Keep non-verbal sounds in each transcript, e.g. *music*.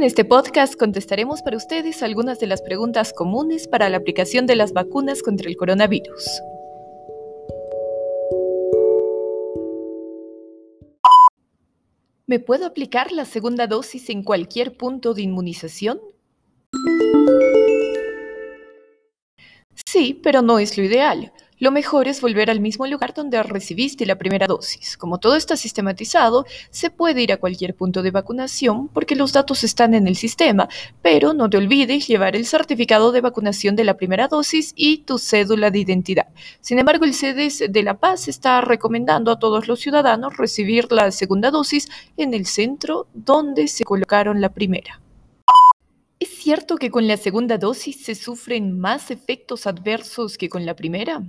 En este podcast contestaremos para ustedes algunas de las preguntas comunes para la aplicación de las vacunas contra el coronavirus. ¿Me puedo aplicar la segunda dosis en cualquier punto de inmunización? Sí, pero no es lo ideal. Lo mejor es volver al mismo lugar donde recibiste la primera dosis. Como todo está sistematizado, se puede ir a cualquier punto de vacunación porque los datos están en el sistema, pero no te olvides llevar el certificado de vacunación de la primera dosis y tu cédula de identidad. Sin embargo, el CEDES de La Paz está recomendando a todos los ciudadanos recibir la segunda dosis en el centro donde se colocaron la primera. ¿Es cierto que con la segunda dosis se sufren más efectos adversos que con la primera?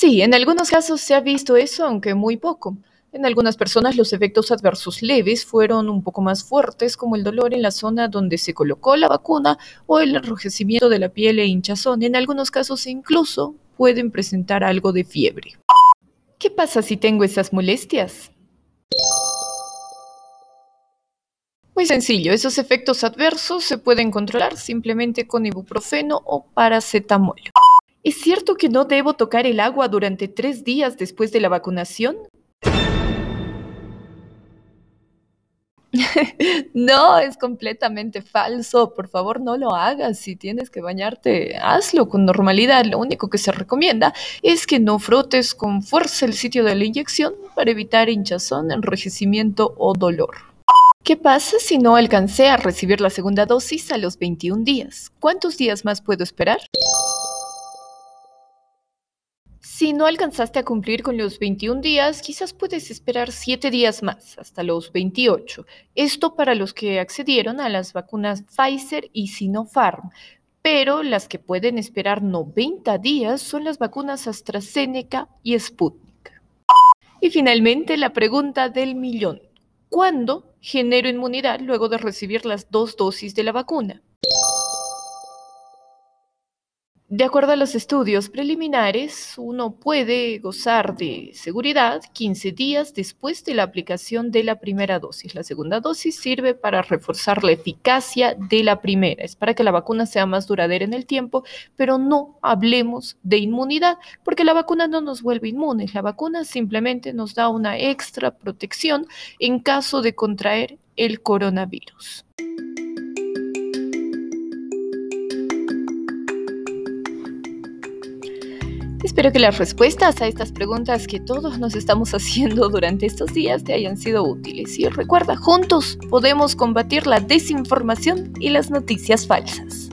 Sí, en algunos casos se ha visto eso, aunque muy poco. En algunas personas los efectos adversos leves fueron un poco más fuertes, como el dolor en la zona donde se colocó la vacuna o el enrojecimiento de la piel e hinchazón. En algunos casos incluso pueden presentar algo de fiebre. ¿Qué pasa si tengo esas molestias? Muy sencillo, esos efectos adversos se pueden controlar simplemente con ibuprofeno o paracetamol. ¿Es cierto que no debo tocar el agua durante tres días después de la vacunación? *laughs* no, es completamente falso. Por favor, no lo hagas. Si tienes que bañarte, hazlo con normalidad. Lo único que se recomienda es que no frotes con fuerza el sitio de la inyección para evitar hinchazón, enrojecimiento o dolor. ¿Qué pasa si no alcancé a recibir la segunda dosis a los 21 días? ¿Cuántos días más puedo esperar? Si no alcanzaste a cumplir con los 21 días, quizás puedes esperar 7 días más, hasta los 28. Esto para los que accedieron a las vacunas Pfizer y Sinopharm. Pero las que pueden esperar 90 días son las vacunas AstraZeneca y Sputnik. Y finalmente la pregunta del millón. ¿Cuándo genero inmunidad luego de recibir las dos dosis de la vacuna? De acuerdo a los estudios preliminares, uno puede gozar de seguridad 15 días después de la aplicación de la primera dosis. La segunda dosis sirve para reforzar la eficacia de la primera, es para que la vacuna sea más duradera en el tiempo, pero no hablemos de inmunidad, porque la vacuna no nos vuelve inmunes, la vacuna simplemente nos da una extra protección en caso de contraer el coronavirus. Espero que las respuestas a estas preguntas que todos nos estamos *laughs* haciendo durante estos días te hayan sido útiles. Y recuerda, juntos podemos combatir la desinformación y las noticias falsas.